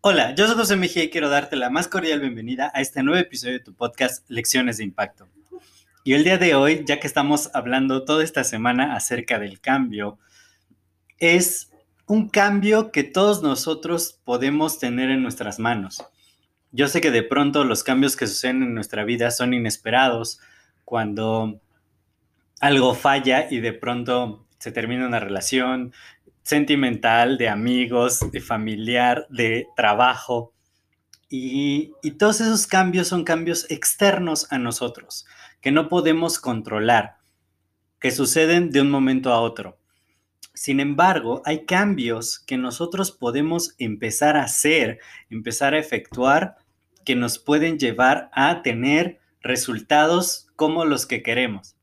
Hola, yo soy José Mejía y quiero darte la más cordial bienvenida a este nuevo episodio de tu podcast Lecciones de Impacto. Y el día de hoy, ya que estamos hablando toda esta semana acerca del cambio, es un cambio que todos nosotros podemos tener en nuestras manos. Yo sé que de pronto los cambios que suceden en nuestra vida son inesperados cuando algo falla y de pronto se termina una relación, sentimental, de amigos, de familiar, de trabajo. Y, todos esos cambios son cambios externos a nosotros, que no podemos controlar, que suceden de un momento a otro. Sin embargo, hay cambios que nosotros podemos empezar a hacer, empezar a efectuar, que nos pueden llevar a tener resultados como los que queremos.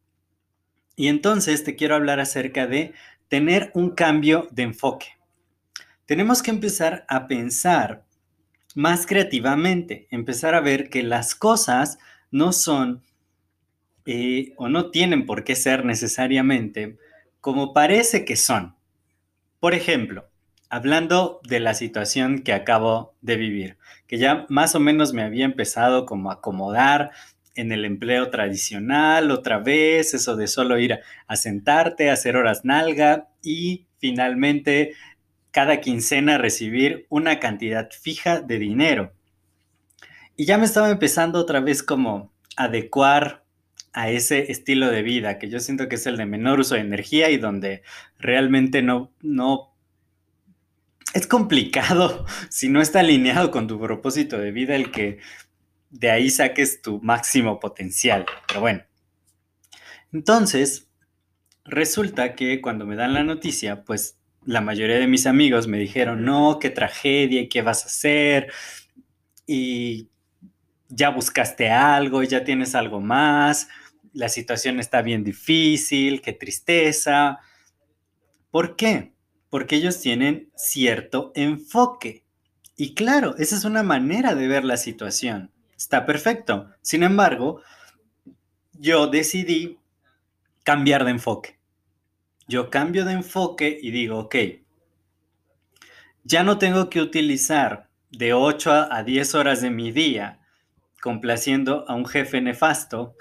Y entonces te quiero hablar acerca de tener un cambio de enfoque. Tenemos que empezar a pensar más creativamente, empezar a ver que las cosas no son eh, o no tienen por qué ser necesariamente como parece que son. Por ejemplo, hablando de la situación que acabo de vivir, que ya más o menos me había empezado como a acomodar en el empleo tradicional otra vez, eso de solo ir a, sentarte, hacer horas nalga y finalmente cada quincena recibir una cantidad fija de dinero. Y ya me estaba empezando otra vez como adecuar a ese estilo de vida que yo siento que es el de menor uso de energía y donde realmente no, no es complicado si no está alineado con tu propósito de vida el que de ahí saques tu máximo potencial. Pero bueno. Entonces, resulta que cuando me dan la noticia, pues la mayoría de mis amigos me dijeron, no, qué tragedia, qué vas a hacer, y ya buscaste algo, ya tienes algo más, la situación está bien difícil, qué tristeza. ¿Por qué? Porque ellos tienen cierto enfoque. Y claro, esa es una manera de ver la situación. Está perfecto. Sin embargo, yo decidí cambiar de enfoque. Yo cambio de enfoque y digo, ok, ya no tengo que utilizar de 8 a 10 horas de mi día complaciendo a un jefe nefasto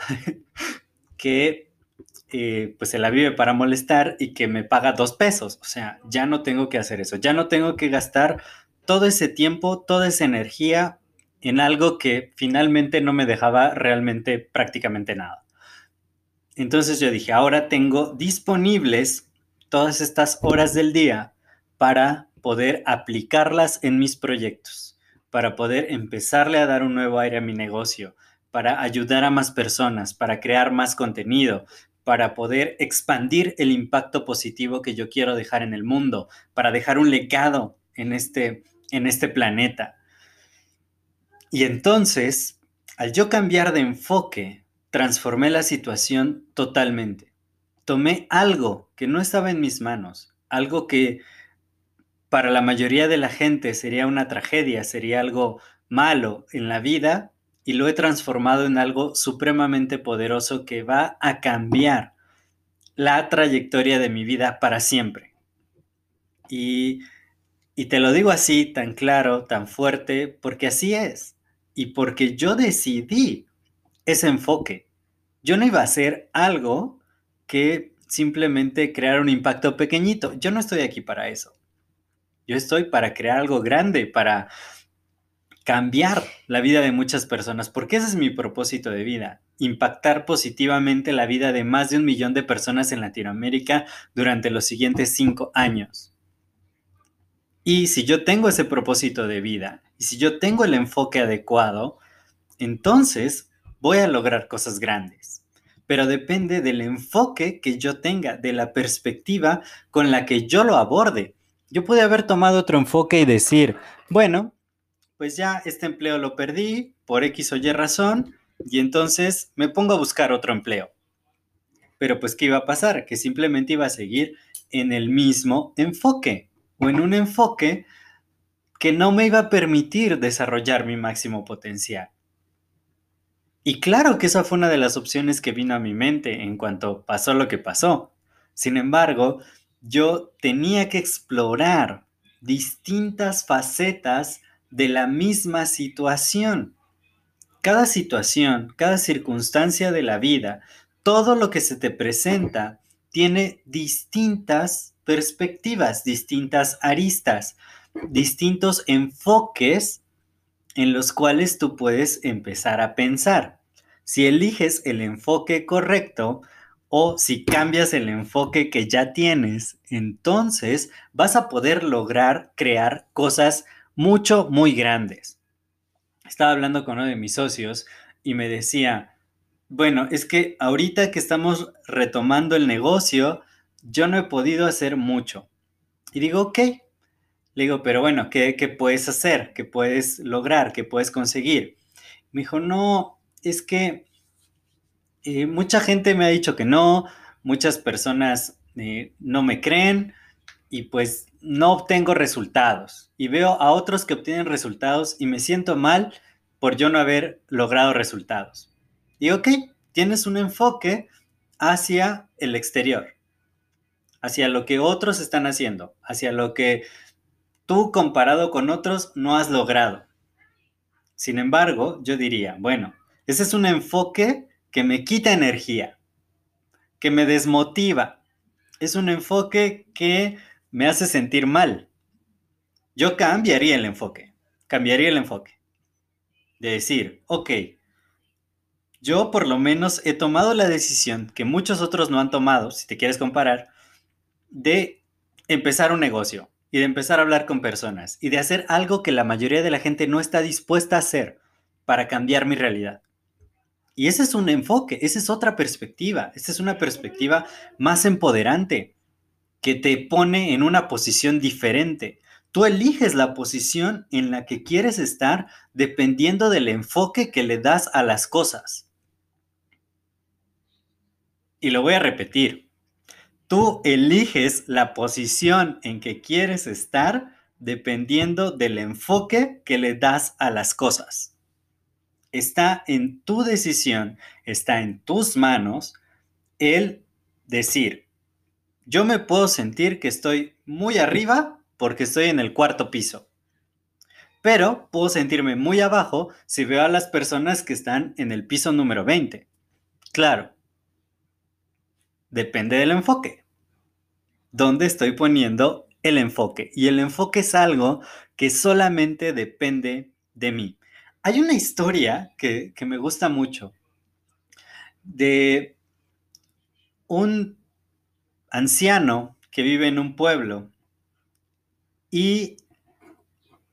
que eh, pues se la vive para molestar y que me paga dos pesos. O sea, ya no tengo que hacer eso. Ya no tengo que gastar todo ese tiempo, toda esa energía en algo que finalmente no me dejaba realmente prácticamente nada. Entonces yo dije, ahora tengo disponibles todas estas horas del día para poder aplicarlas en mis proyectos, para poder empezarle a dar un nuevo aire a mi negocio, para ayudar a más personas, para crear más contenido, para poder expandir el impacto positivo que yo quiero dejar en el mundo, para dejar un legado en este, en este planeta. Y entonces, al yo cambiar de enfoque, transformé la situación totalmente. Tomé algo que no estaba en mis manos, algo que para la mayoría de la gente sería una tragedia, sería algo malo en la vida, y lo he transformado en algo supremamente poderoso que va a cambiar la trayectoria de mi vida para siempre. Y, y te lo digo así, tan claro, tan fuerte, porque así es y porque yo decidí ese enfoque. Yo no iba a hacer algo que simplemente crear un impacto pequeñito. Yo no estoy aquí para eso. Yo estoy para crear algo grande, para cambiar la vida de muchas personas, porque ese es mi propósito de vida, impactar positivamente la vida de más de un millón de personas en Latinoamérica durante los siguientes cinco años. Y si yo tengo ese propósito de vida y si yo tengo el enfoque adecuado, entonces voy a lograr cosas grandes. pero depende del enfoque que yo tenga, de la perspectiva con la que yo lo aborde. Yo pude haber tomado otro enfoque y decir, bueno, pues ya este empleo lo perdí por X o Y razón y entonces me pongo a buscar otro empleo. Pero pues, ¿qué iba a pasar? Que simplemente iba a seguir en el mismo enfoque o en un enfoque que no me iba a permitir desarrollar mi máximo potencial. Y claro que esa fue una de las opciones que vino a mi mente en cuanto pasó lo que pasó. Sin embargo, yo tenía que explorar distintas facetas de la misma situación. Cada situación, cada circunstancia de la vida, todo lo que se te presenta tiene distintas perspectivas, distintas aristas, distintos enfoques en los cuales tú puedes empezar a pensar. Si eliges el enfoque correcto o si cambias el enfoque que ya tienes, entonces vas a poder lograr crear cosas mucho, muy grandes. Estaba hablando con uno de mis socios y me decía, bueno, es que ahorita que estamos retomando el negocio, yo no he podido hacer mucho. Y digo, ok, le digo, pero bueno, ¿qué, puedes hacer? ¿Qué puedes lograr? ¿Qué puedes conseguir? Me dijo, no, es que eh, mucha gente me ha dicho que no, muchas personas eh, no me creen y pues no obtengo resultados. Y veo a otros que obtienen resultados y me siento mal por yo no haber logrado resultados. Y ok, tienes un enfoque hacia el exterior, hacia lo que otros están haciendo, hacia lo que tú comparado con otros no has logrado. Sin embargo, yo diría, bueno, ese es un enfoque que me quita energía, que me desmotiva. Es un enfoque que me hace sentir mal. Yo cambiaría el enfoque, cambiaría el enfoque. De decir, ok, yo por lo menos he tomado la decisión que muchos otros no han tomado, si te quieres comparar, de empezar un negocio y de empezar a hablar con personas y de hacer algo que la mayoría de la gente no está dispuesta a hacer para cambiar mi realidad. Y ese es un enfoque, esa es otra perspectiva, esa es una perspectiva más empoderante que te pone en una posición diferente. Tú eliges la posición en la que quieres estar dependiendo del enfoque que le das a las cosas. Y lo voy a repetir. Tú eliges la posición en que quieres estar dependiendo del enfoque que le das a las cosas. Está en tu decisión, está en tus manos el decir, yo me puedo sentir que estoy muy arriba porque estoy en el cuarto piso, pero puedo sentirme muy abajo si veo a las personas que están en el piso número 20. Claro, depende del enfoque dónde estoy poniendo el enfoque. Y el enfoque es algo que solamente depende de mí. Hay una historia que, me gusta mucho de un anciano que vive en un pueblo y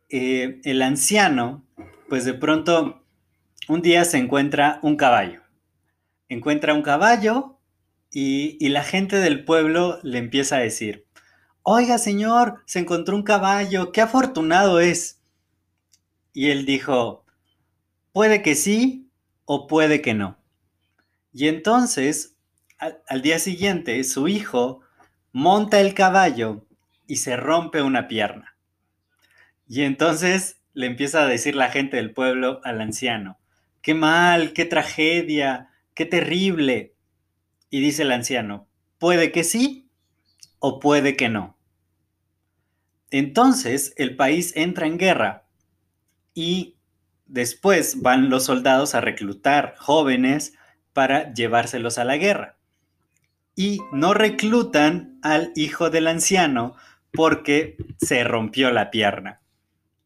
eh, el anciano, pues de pronto un día se encuentra un caballo. Encuentra un caballo y, la gente del pueblo le empieza a decir, oiga señor, se encontró un caballo, qué afortunado es. Y él dijo, puede que sí o puede que no. Y entonces, al, día siguiente, su hijo monta el caballo y se rompe una pierna. Y entonces le empieza a decir la gente del pueblo al anciano, qué mal, qué tragedia, qué terrible. Y dice el anciano, puede que sí o puede que no. Entonces el país entra en guerra y después van los soldados a reclutar jóvenes para llevárselos a la guerra. Y no reclutan al hijo del anciano porque se rompió la pierna.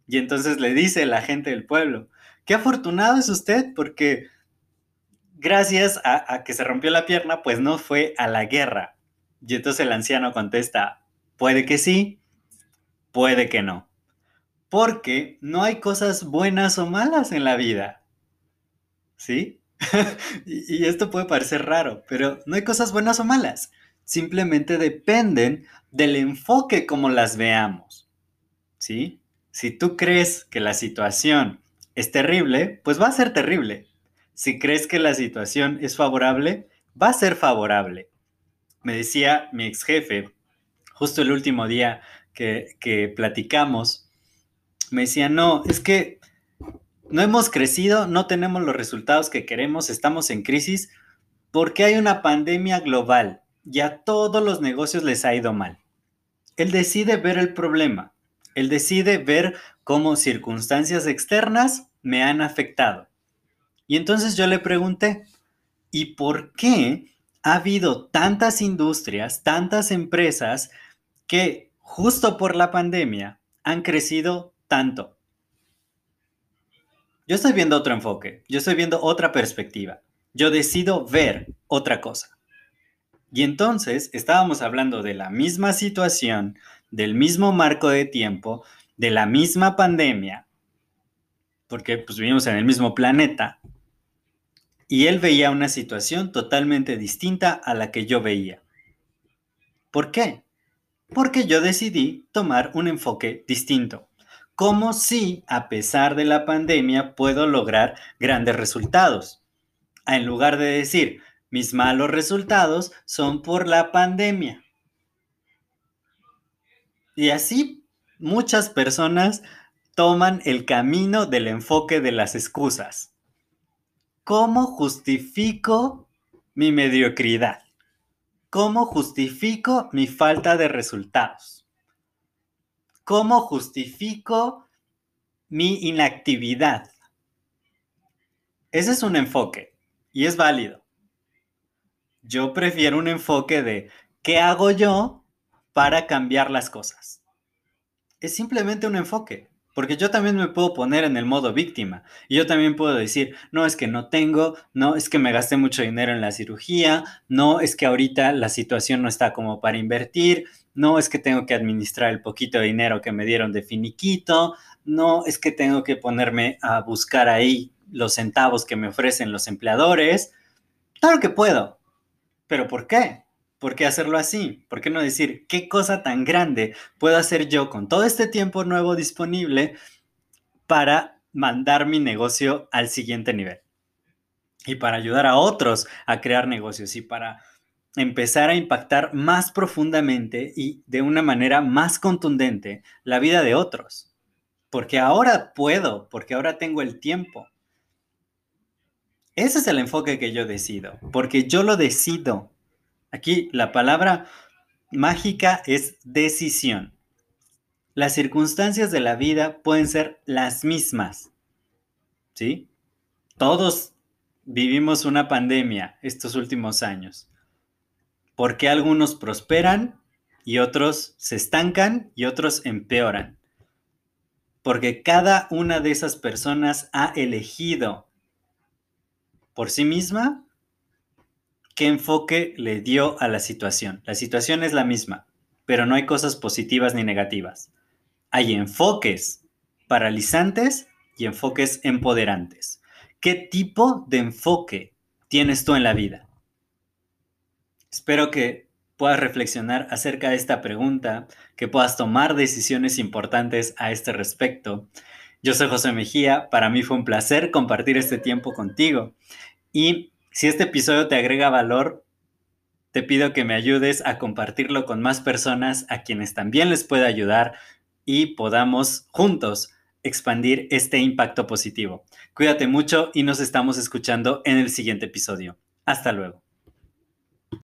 Y entonces le dice la gente del pueblo, qué afortunado es usted porque gracias a, que se rompió la pierna, pues no fue a la guerra. Y entonces el anciano contesta, puede que sí, puede que no. Porque no hay cosas buenas o malas en la vida. ¿Sí? y, esto puede parecer raro, pero no hay cosas buenas o malas. Simplemente dependen del enfoque como las veamos. ¿Sí? Si tú crees que la situación es terrible, pues va a ser terrible. Si crees que la situación es favorable, va a ser favorable. Me decía mi ex jefe, justo el último día que, platicamos, me decía, no, es que no hemos crecido, no tenemos los resultados que queremos, estamos en crisis porque hay una pandemia global y a todos los negocios les ha ido mal. Él decide ver el problema, él decide ver cómo circunstancias externas me han afectado. Y entonces yo le pregunté, ¿y por qué ha habido tantas industrias, tantas empresas que justo por la pandemia han crecido tanto? Yo estoy viendo otro enfoque, yo estoy viendo otra perspectiva, yo decido ver otra cosa. Y entonces estábamos hablando de la misma situación, del mismo marco de tiempo, de la misma pandemia, porque pues vivimos en el mismo planeta, y él veía una situación totalmente distinta a la que yo veía. ¿Por qué? Porque yo decidí tomar un enfoque distinto cómo si, a pesar de la pandemia, puedo lograr grandes resultados. En lugar de decir, mis malos resultados son por la pandemia. Y así muchas personas toman el camino del enfoque de las excusas. ¿Cómo justifico mi mediocridad? ¿Cómo justifico mi falta de resultados? ¿Cómo justifico mi inactividad? Ese es un enfoque y es válido. Yo prefiero un enfoque de ¿qué hago yo para cambiar las cosas? Es simplemente un enfoque. Porque yo también me puedo poner en el modo víctima. Y yo también puedo decir, no es que no tengo, no es que me gasté mucho dinero en la cirugía, no es que ahorita la situación no está como para invertir, no es que tengo que administrar el poquito de dinero que me dieron de finiquito, no es que tengo que ponerme a buscar ahí los centavos que me ofrecen los empleadores. Claro que puedo, pero ¿por qué? ¿Por qué hacerlo así? ¿Por qué no decir qué cosa tan grande puedo hacer yo con todo este tiempo nuevo disponible para mandar mi negocio al siguiente nivel? Y para ayudar a otros a crear negocios y para empezar a impactar más profundamente y de una manera más contundente la vida de otros. Porque ahora puedo, porque ahora tengo el tiempo. Ese es el enfoque que yo decido, porque yo lo decido. Aquí la palabra mágica es decisión. Las circunstancias de la vida pueden ser las mismas. ¿Sí? Todos vivimos una pandemia estos últimos años. ¿Por qué algunos prosperan y otros se estancan y otros empeoran? Porque cada una de esas personas ha elegido por sí misma qué enfoque le dio a la situación. La situación es la misma, pero no hay cosas positivas ni negativas. Hay enfoques paralizantes y enfoques empoderantes. ¿Qué tipo de enfoque tienes tú en la vida? Espero que puedas reflexionar acerca de esta pregunta, que puedas tomar decisiones importantes a este respecto. Yo soy José Mejía, para mí fue un placer compartir este tiempo contigo y si este episodio te agrega valor, te pido que me ayudes a compartirlo con más personas a quienes también les pueda ayudar y podamos juntos expandir este impacto positivo. Cuídate mucho y nos estamos escuchando en el siguiente episodio. Hasta luego.